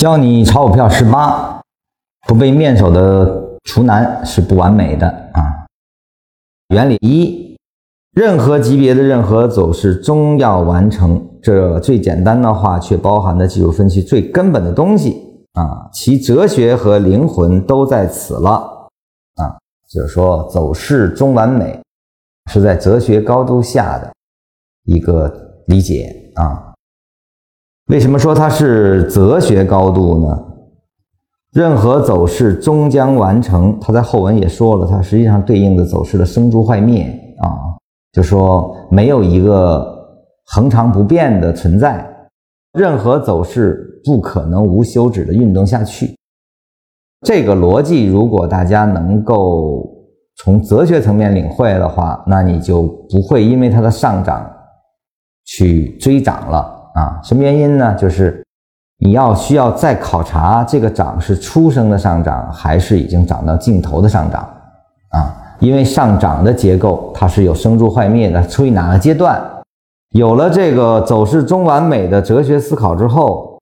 教你炒股票十八，不被面首的厨男是不完美的啊。原理一，任何级别的任何走势终要完成这最简单的话，却包含的技术分析最根本的东西啊，其哲学和灵魂都在此了啊。就是说，走势终完美是在哲学高度下的一个理解啊。为什么说它是哲学高度呢？任何走势终将完成，他在后文也说了，它实际上对应的走势的生住坏灭啊，就说没有一个恒常不变的存在，任何走势不可能无休止的运动下去。这个逻辑，如果大家能够从哲学层面领会的话，那你就不会因为它的上涨去追涨了。啊，什么原因呢？就是你要需要再考察这个涨是初升的上涨，还是已经涨到尽头的上涨啊？因为上涨的结构它是有生住坏灭的，处于哪个阶段？有了这个走势中完美的哲学思考之后，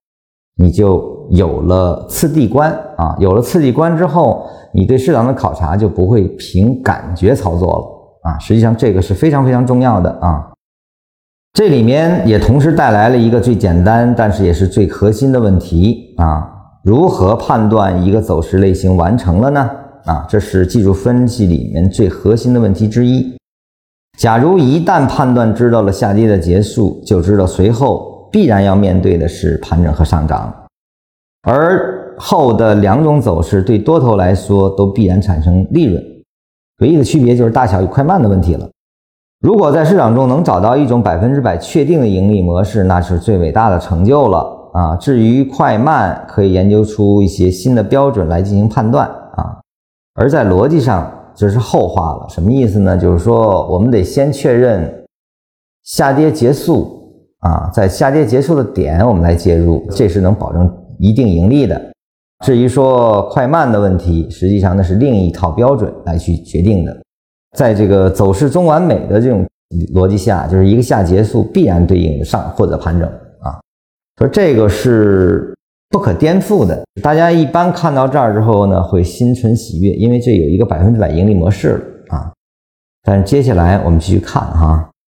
你就有了次第观啊。有了次第观之后，你对市场的考察就不会凭感觉操作了啊。实际上这个是非常非常重要的啊。这里面也同时带来了一个最简单，但是也是最核心的问题啊：如何判断一个走势类型完成了呢？啊，这是技术分析里面最核心的问题之一。假如一旦判断知道了下跌的结束，就知道随后必然要面对的是盘整和上涨，而后的两种走势对多头来说都必然产生利润，唯一的区别就是大小与快慢的问题了。如果在市场中能找到一种百分之百确定的盈利模式，那是最伟大的成就了啊！至于快慢，可以研究出一些新的标准来进行判断啊。而在逻辑上，这是后话了。什么意思呢？就是说，我们得先确认下跌结束啊，在下跌结束的点，我们来介入，这是能保证一定盈利的。至于说快慢的问题，实际上那是另一套标准来去决定的。在这个走势中完美的这种逻辑下，就是一个下结束必然对应上或者盘整啊，说这个是不可颠覆的。大家一般看到这儿之后呢，会心存喜悦，因为这有一个百分之百盈利模式了啊。但是接下来我们继续看哈。